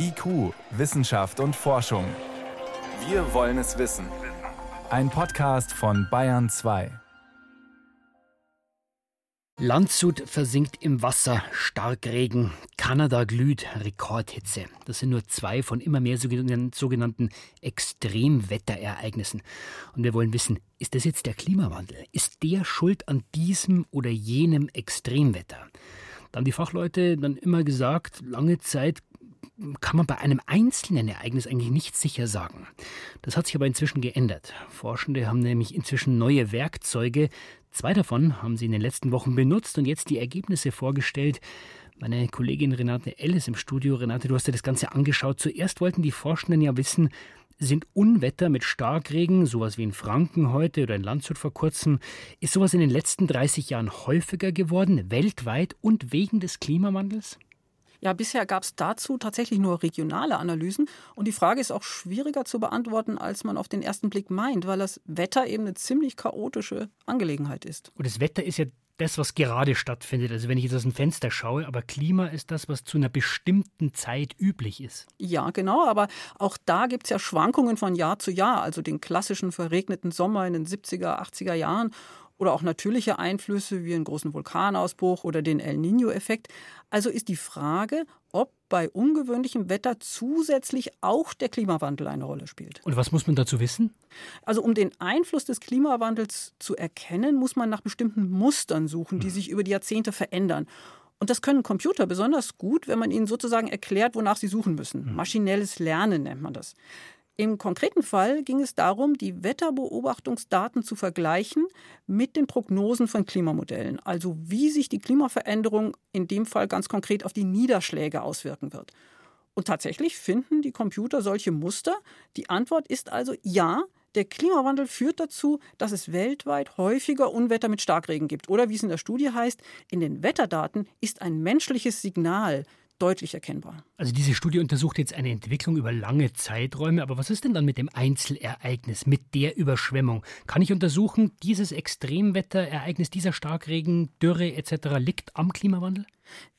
IQ, Wissenschaft und Forschung. Wir wollen es wissen. Ein Podcast von Bayern 2. Landshut versinkt im Wasser, Starkregen, Kanada glüht, Rekordhitze. Das sind nur zwei von immer mehr sogenannten Extremwetterereignissen. Und wir wollen wissen, ist das jetzt der Klimawandel? Ist der schuld an diesem oder jenem Extremwetter? Da haben die Fachleute dann immer gesagt, lange Zeit kann man bei einem einzelnen Ereignis eigentlich nicht sicher sagen. Das hat sich aber inzwischen geändert. Forschende haben nämlich inzwischen neue Werkzeuge. Zwei davon haben sie in den letzten Wochen benutzt und jetzt die Ergebnisse vorgestellt. Meine Kollegin Renate Ellis im Studio. Renate, du hast dir das Ganze angeschaut. Zuerst wollten die Forschenden ja wissen, sind Unwetter mit Starkregen, sowas wie in Franken heute oder in Landshut vor kurzem, ist sowas in den letzten 30 Jahren häufiger geworden, weltweit und wegen des Klimawandels? Ja, bisher gab es dazu tatsächlich nur regionale Analysen. Und die Frage ist auch schwieriger zu beantworten, als man auf den ersten Blick meint, weil das Wetter eben eine ziemlich chaotische Angelegenheit ist. Und das Wetter ist ja das, was gerade stattfindet. Also wenn ich jetzt aus dem Fenster schaue, aber Klima ist das, was zu einer bestimmten Zeit üblich ist. Ja, genau, aber auch da gibt es ja Schwankungen von Jahr zu Jahr, also den klassischen verregneten Sommer in den 70er, 80er Jahren oder auch natürliche Einflüsse wie einen großen Vulkanausbruch oder den El Niño-Effekt. Also ist die Frage, ob bei ungewöhnlichem Wetter zusätzlich auch der Klimawandel eine Rolle spielt. Und was muss man dazu wissen? Also um den Einfluss des Klimawandels zu erkennen, muss man nach bestimmten Mustern suchen, die hm. sich über die Jahrzehnte verändern. Und das können Computer besonders gut, wenn man ihnen sozusagen erklärt, wonach sie suchen müssen. Hm. Maschinelles Lernen nennt man das. Im konkreten Fall ging es darum, die Wetterbeobachtungsdaten zu vergleichen mit den Prognosen von Klimamodellen, also wie sich die Klimaveränderung in dem Fall ganz konkret auf die Niederschläge auswirken wird. Und tatsächlich finden die Computer solche Muster. Die Antwort ist also ja, der Klimawandel führt dazu, dass es weltweit häufiger Unwetter mit Starkregen gibt. Oder wie es in der Studie heißt, in den Wetterdaten ist ein menschliches Signal deutlich erkennbar. Also diese Studie untersucht jetzt eine Entwicklung über lange Zeiträume, aber was ist denn dann mit dem Einzelereignis, mit der Überschwemmung? Kann ich untersuchen, dieses Extremwetterereignis, dieser Starkregen, Dürre etc. liegt am Klimawandel?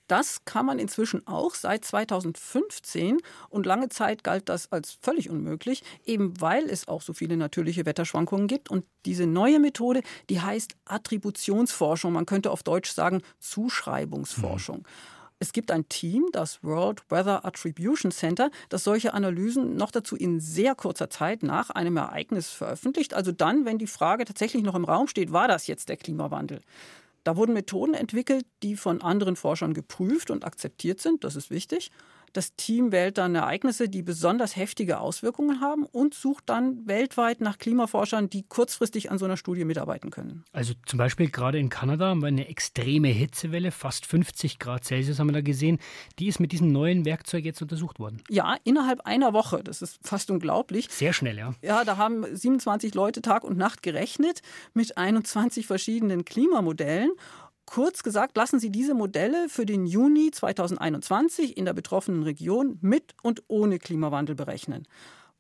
Das kann man inzwischen auch seit 2015 und lange Zeit galt das als völlig unmöglich, eben weil es auch so viele natürliche Wetterschwankungen gibt. Und diese neue Methode, die heißt Attributionsforschung, man könnte auf Deutsch sagen Zuschreibungsforschung. Mhm. Es gibt ein Team, das World Weather Attribution Center, das solche Analysen noch dazu in sehr kurzer Zeit nach einem Ereignis veröffentlicht. Also dann, wenn die Frage tatsächlich noch im Raum steht, war das jetzt der Klimawandel? Da wurden Methoden entwickelt, die von anderen Forschern geprüft und akzeptiert sind. Das ist wichtig. Das Team wählt dann Ereignisse, die besonders heftige Auswirkungen haben und sucht dann weltweit nach Klimaforschern, die kurzfristig an so einer Studie mitarbeiten können. Also zum Beispiel gerade in Kanada haben wir eine extreme Hitzewelle, fast 50 Grad Celsius haben wir da gesehen. Die ist mit diesem neuen Werkzeug jetzt untersucht worden. Ja, innerhalb einer Woche. Das ist fast unglaublich. Sehr schnell, ja. Ja, da haben 27 Leute Tag und Nacht gerechnet mit 21 verschiedenen Klimamodellen Kurz gesagt, lassen Sie diese Modelle für den Juni 2021 in der betroffenen Region mit und ohne Klimawandel berechnen.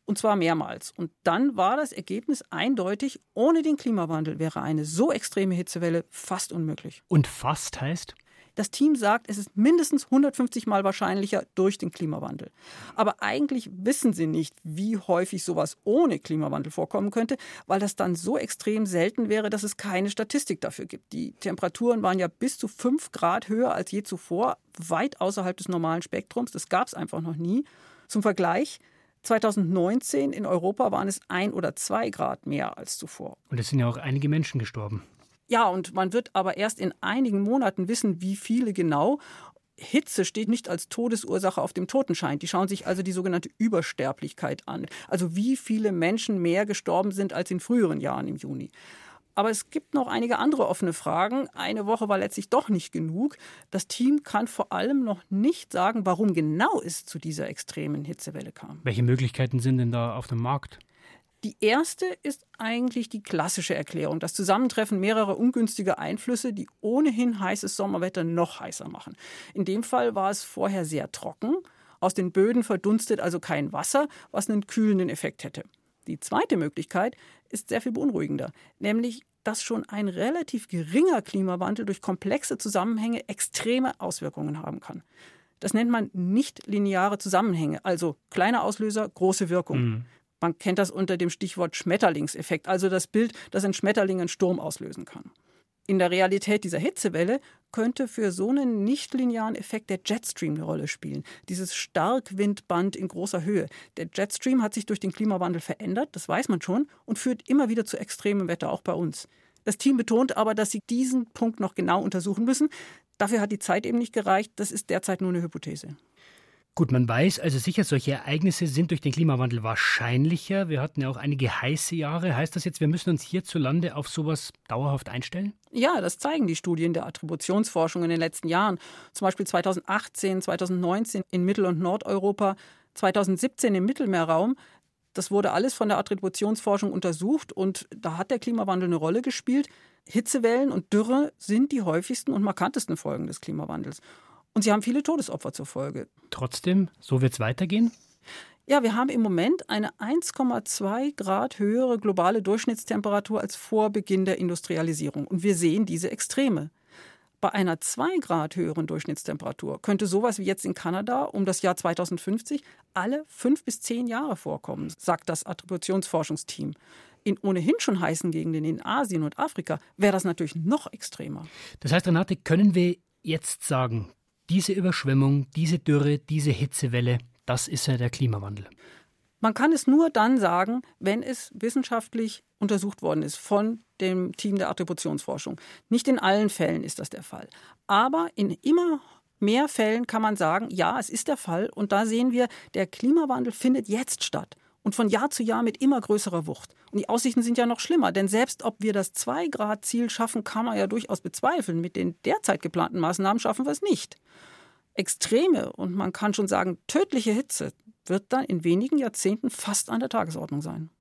Und zwar mehrmals. Und dann war das Ergebnis eindeutig, ohne den Klimawandel wäre eine so extreme Hitzewelle fast unmöglich. Und fast heißt? Das Team sagt, es ist mindestens 150 Mal wahrscheinlicher durch den Klimawandel. Aber eigentlich wissen sie nicht, wie häufig sowas ohne Klimawandel vorkommen könnte, weil das dann so extrem selten wäre, dass es keine Statistik dafür gibt. Die Temperaturen waren ja bis zu 5 Grad höher als je zuvor, weit außerhalb des normalen Spektrums. Das gab es einfach noch nie. Zum Vergleich, 2019 in Europa waren es ein oder zwei Grad mehr als zuvor. Und es sind ja auch einige Menschen gestorben. Ja, und man wird aber erst in einigen Monaten wissen, wie viele genau. Hitze steht nicht als Todesursache auf dem Totenschein. Die schauen sich also die sogenannte Übersterblichkeit an. Also wie viele Menschen mehr gestorben sind als in früheren Jahren im Juni. Aber es gibt noch einige andere offene Fragen. Eine Woche war letztlich doch nicht genug. Das Team kann vor allem noch nicht sagen, warum genau es zu dieser extremen Hitzewelle kam. Welche Möglichkeiten sind denn da auf dem Markt? Die erste ist eigentlich die klassische Erklärung, das Zusammentreffen mehrerer ungünstiger Einflüsse, die ohnehin heißes Sommerwetter noch heißer machen. In dem Fall war es vorher sehr trocken, aus den Böden verdunstet also kein Wasser, was einen kühlenden Effekt hätte. Die zweite Möglichkeit ist sehr viel beunruhigender, nämlich dass schon ein relativ geringer Klimawandel durch komplexe Zusammenhänge extreme Auswirkungen haben kann. Das nennt man nicht lineare Zusammenhänge, also kleiner Auslöser, große Wirkung. Mhm. Man kennt das unter dem Stichwort Schmetterlingseffekt, also das Bild, dass ein Schmetterling einen Sturm auslösen kann. In der Realität dieser Hitzewelle könnte für so einen nichtlinearen Effekt der Jetstream eine Rolle spielen. Dieses Starkwindband in großer Höhe. Der Jetstream hat sich durch den Klimawandel verändert, das weiß man schon, und führt immer wieder zu extremem Wetter, auch bei uns. Das Team betont aber, dass sie diesen Punkt noch genau untersuchen müssen. Dafür hat die Zeit eben nicht gereicht. Das ist derzeit nur eine Hypothese. Gut, man weiß also sicher, solche Ereignisse sind durch den Klimawandel wahrscheinlicher. Wir hatten ja auch einige heiße Jahre. Heißt das jetzt, wir müssen uns hierzulande auf sowas dauerhaft einstellen? Ja, das zeigen die Studien der Attributionsforschung in den letzten Jahren. Zum Beispiel 2018, 2019 in Mittel- und Nordeuropa, 2017 im Mittelmeerraum. Das wurde alles von der Attributionsforschung untersucht und da hat der Klimawandel eine Rolle gespielt. Hitzewellen und Dürre sind die häufigsten und markantesten Folgen des Klimawandels. Und sie haben viele Todesopfer zur Folge. Trotzdem, so wird es weitergehen? Ja, wir haben im Moment eine 1,2 Grad höhere globale Durchschnittstemperatur als vor Beginn der Industrialisierung. Und wir sehen diese Extreme. Bei einer 2 Grad höheren Durchschnittstemperatur könnte sowas wie jetzt in Kanada um das Jahr 2050 alle fünf bis zehn Jahre vorkommen, sagt das Attributionsforschungsteam. In ohnehin schon heißen Gegenden in Asien und Afrika wäre das natürlich noch extremer. Das heißt, Renate, können wir jetzt sagen, diese Überschwemmung, diese Dürre, diese Hitzewelle, das ist ja der Klimawandel. Man kann es nur dann sagen, wenn es wissenschaftlich untersucht worden ist von dem Team der Attributionsforschung. Nicht in allen Fällen ist das der Fall. Aber in immer mehr Fällen kann man sagen, ja, es ist der Fall. Und da sehen wir, der Klimawandel findet jetzt statt und von Jahr zu Jahr mit immer größerer Wucht. Und die Aussichten sind ja noch schlimmer, denn selbst ob wir das 2-Grad-Ziel schaffen, kann man ja durchaus bezweifeln. Mit den derzeit geplanten Maßnahmen schaffen wir es nicht. Extreme und man kann schon sagen tödliche Hitze wird dann in wenigen Jahrzehnten fast an der Tagesordnung sein.